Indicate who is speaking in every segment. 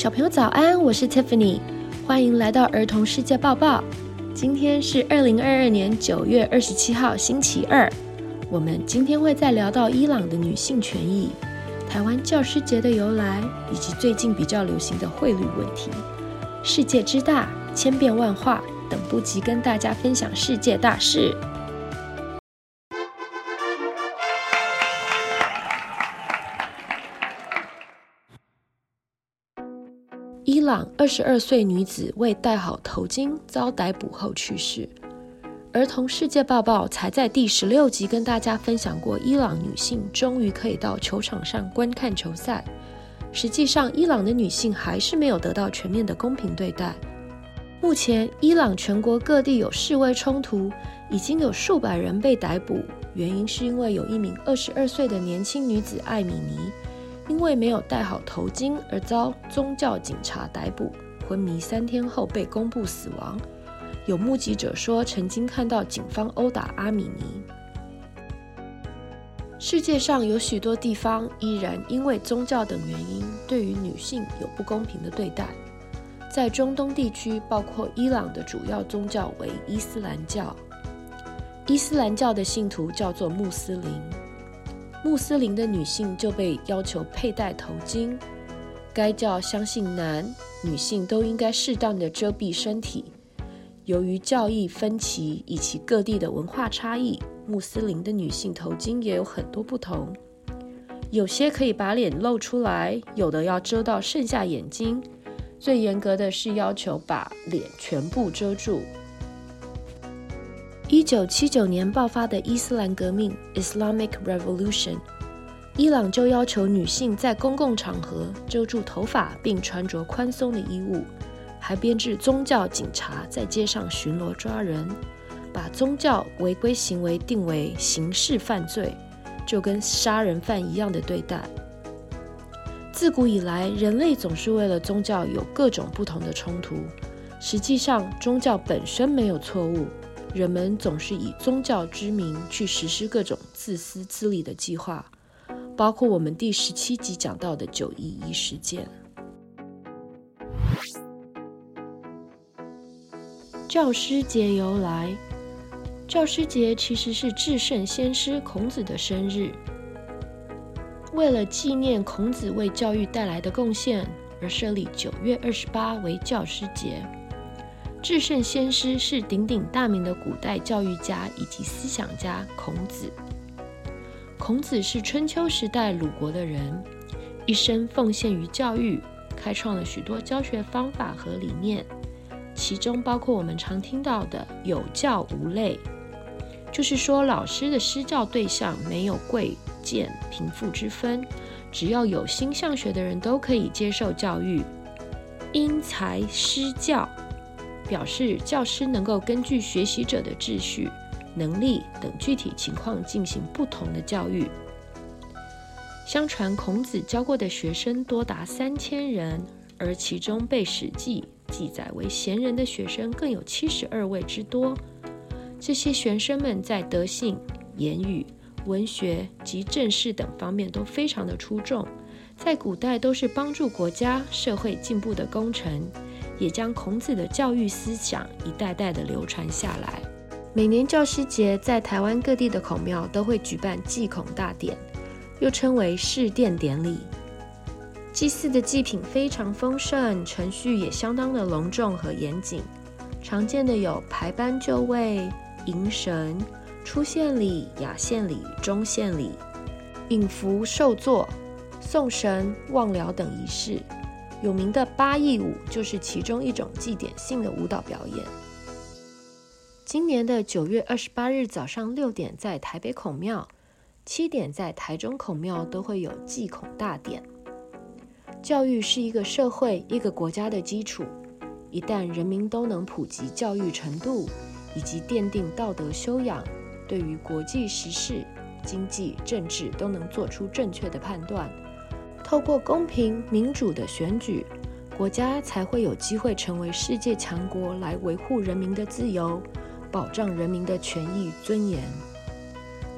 Speaker 1: 小朋友早安，我是 Tiffany，欢迎来到儿童世界报报。今天是二零二二年九月二十七号，星期二。我们今天会再聊到伊朗的女性权益、台湾教师节的由来，以及最近比较流行的汇率问题。世界之大，千变万化，等不及跟大家分享世界大事。朗二十二岁女子未戴好头巾遭逮捕后去世。儿童世界报报才在第十六集跟大家分享过，伊朗女性终于可以到球场上观看球赛。实际上，伊朗的女性还是没有得到全面的公平对待。目前，伊朗全国各地有示威冲突，已经有数百人被逮捕，原因是因为有一名二十二岁的年轻女子艾米尼。因为没有戴好头巾而遭宗教警察逮捕，昏迷三天后被公布死亡。有目击者说，曾经看到警方殴打阿米尼。世界上有许多地方依然因为宗教等原因，对于女性有不公平的对待。在中东地区，包括伊朗的主要宗教为伊斯兰教，伊斯兰教的信徒叫做穆斯林。穆斯林的女性就被要求佩戴头巾。该教相信男女性都应该适当的遮蔽身体。由于教义分歧以及各地的文化差异，穆斯林的女性头巾也有很多不同。有些可以把脸露出来，有的要遮到剩下眼睛。最严格的是要求把脸全部遮住。一九七九年爆发的伊斯兰革命 （Islamic Revolution），伊朗就要求女性在公共场合遮住头发，并穿着宽松的衣物，还编制宗教警察在街上巡逻抓人，把宗教违规行为定为刑事犯罪，就跟杀人犯一样的对待。自古以来，人类总是为了宗教有各种不同的冲突，实际上宗教本身没有错误。人们总是以宗教之名去实施各种自私自利的计划，包括我们第十七集讲到的九一一事件。教师节由来，教师节其实是至圣先师孔子的生日。为了纪念孔子为教育带来的贡献，而设立九月二十八为教师节。至圣先师是鼎鼎大名的古代教育家以及思想家孔子。孔子是春秋时代鲁国的人，一生奉献于教育，开创了许多教学方法和理念，其中包括我们常听到的“有教无类”，就是说老师的施教对象没有贵贱贫富之分，只要有心向学的人都可以接受教育，因材施教。表示教师能够根据学习者的秩序、能力等具体情况进行不同的教育。相传孔子教过的学生多达三千人，而其中被《史记》记载为贤人的学生更有七十二位之多。这些学生们在德性、言语、文学及政事等方面都非常的出众，在古代都是帮助国家社会进步的功臣。也将孔子的教育思想一代代的流传下来。每年教师节，在台湾各地的孔庙都会举办祭孔大典，又称为释奠典礼。祭祀的祭品非常丰盛，程序也相当的隆重和严谨。常见的有排班就位、迎神、出献礼、亚献礼、终献礼、引符受座、送神、望疗等仪式。有名的八佾舞就是其中一种祭典性的舞蹈表演。今年的九月二十八日早上六点，在台北孔庙；七点在台中孔庙都会有祭孔大典。教育是一个社会、一个国家的基础。一旦人民都能普及教育程度，以及奠定道德修养，对于国际时事、经济、政治都能做出正确的判断。透过公平民主的选举，国家才会有机会成为世界强国，来维护人民的自由，保障人民的权益尊严。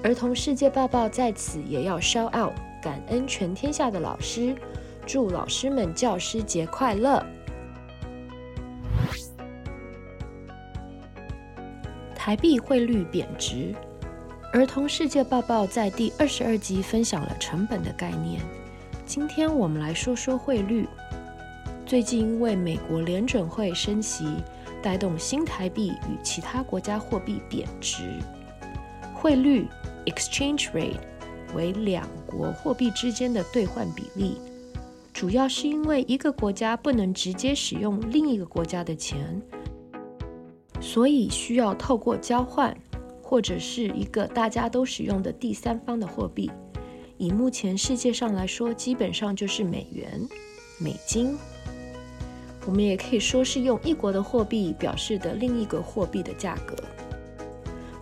Speaker 1: 儿童世界报报在此也要 shout out，感恩全天下的老师，祝老师们教师节快乐！台币汇率贬值，儿童世界报报在第二十二集分享了成本的概念。今天我们来说说汇率。最近因为美国联准会升息，带动新台币与其他国家货币贬值，汇率 （exchange rate） 为两国货币之间的兑换比例，主要是因为一个国家不能直接使用另一个国家的钱。所以需要透过交换，或者是一个大家都使用的第三方的货币。以目前世界上来说，基本上就是美元、美金。我们也可以说是用一国的货币表示的另一个货币的价格。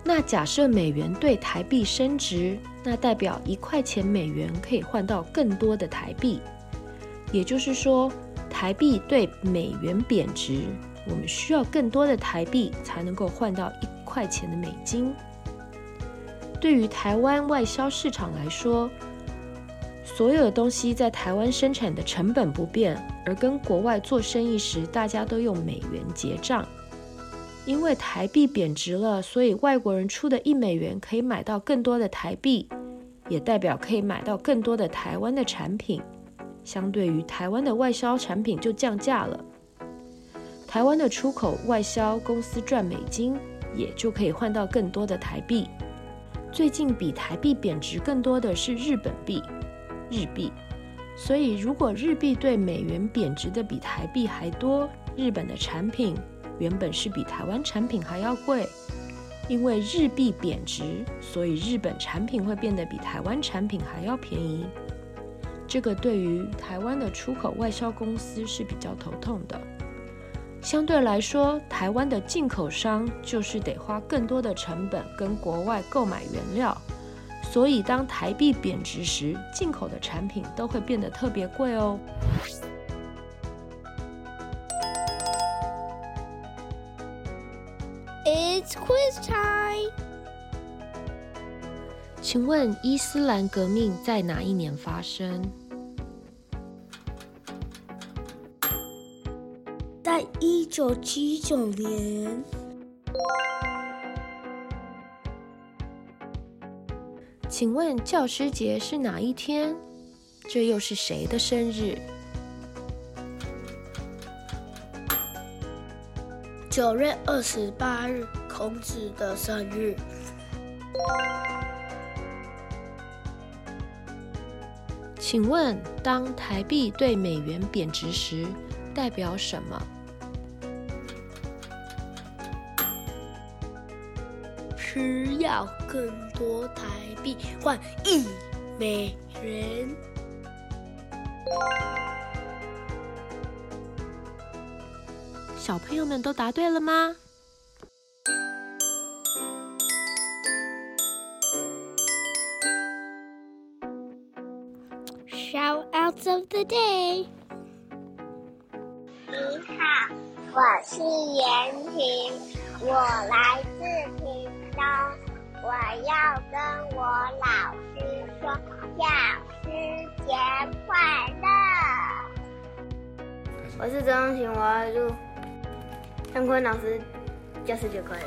Speaker 1: 那假设美元对台币升值，那代表一块钱美元可以换到更多的台币。也就是说，台币对美元贬值。我们需要更多的台币才能够换到一块钱的美金。对于台湾外销市场来说，所有的东西在台湾生产的成本不变，而跟国外做生意时，大家都用美元结账。因为台币贬值了，所以外国人出的一美元可以买到更多的台币，也代表可以买到更多的台湾的产品。相对于台湾的外销产品就降价了。台湾的出口外销公司赚美金，也就可以换到更多的台币。最近比台币贬值更多的是日本币、日币。所以，如果日币对美元贬值的比台币还多，日本的产品原本是比台湾产品还要贵。因为日币贬值，所以日本产品会变得比台湾产品还要便宜。这个对于台湾的出口外销公司是比较头痛的。相对来说，台湾的进口商就是得花更多的成本跟国外购买原料，所以当台币贬值时，进口的产品都会变得特别贵哦。
Speaker 2: It's quiz time。
Speaker 1: 请问伊斯兰革命在哪一年发生？
Speaker 2: 在一九七九年，
Speaker 1: 请问教师节是哪一天？这又是谁的生日？
Speaker 2: 九月二十八日，孔子的生日。
Speaker 1: 请问，当台币对美元贬值时，代表什么？
Speaker 2: 需要更多台币换一美元。
Speaker 1: 小朋友们都答对了吗
Speaker 2: ？Shoutouts of the day。
Speaker 3: 你好，我是严婷，我来自。我要跟我老师说教师节快乐。
Speaker 4: 我是张永晴，我要祝张坤老师教师节快乐。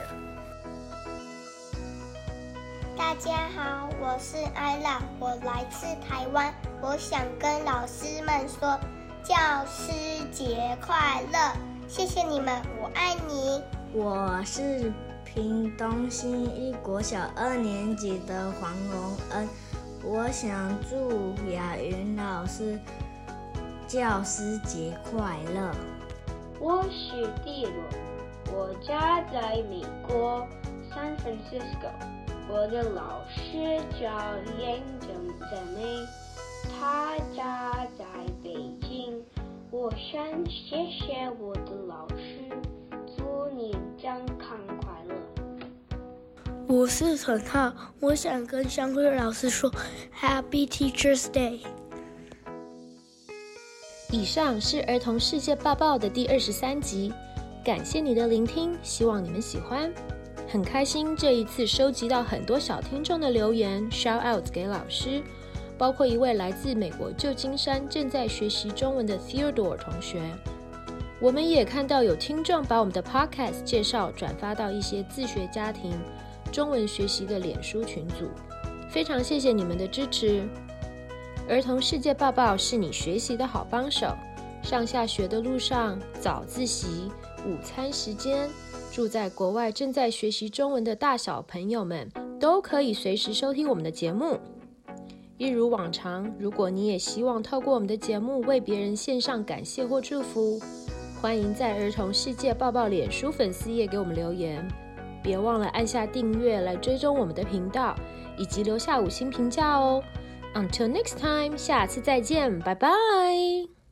Speaker 3: 大家好，我是艾拉，我来自台湾，我想跟老师们说教师节快乐，谢谢你们，我爱你。
Speaker 5: 我是。屏东新一国小二年级的黄荣恩，我想祝雅云老师教师节快乐。
Speaker 6: 我是蒂罗，我家在美国 San Francisco，我的老师叫严正在美，他家在北京。我想谢谢我的老师，祝你。
Speaker 2: 我是陈浩，我想跟香慧老师说 Happy Teachers Day。
Speaker 1: 以上是儿童世界报报的第二十三集，感谢你的聆听，希望你们喜欢。很开心这一次收集到很多小听众的留言，shout out 给老师。包括一位来自美国旧金山正在学习中文的 Theodore 同学。我们也看到有听众把我们的 Podcast 介绍转发到一些自学家庭中文学习的脸书群组，非常谢谢你们的支持。儿童世界报报是你学习的好帮手，上下学的路上、早自习、午餐时间，住在国外正在学习中文的大小朋友们都可以随时收听我们的节目。一如往常，如果你也希望透过我们的节目为别人献上感谢或祝福，欢迎在儿童世界抱抱脸书粉丝页给我们留言。别忘了按下订阅来追踪我们的频道，以及留下五星评价哦。Until next time，下次再见，拜拜。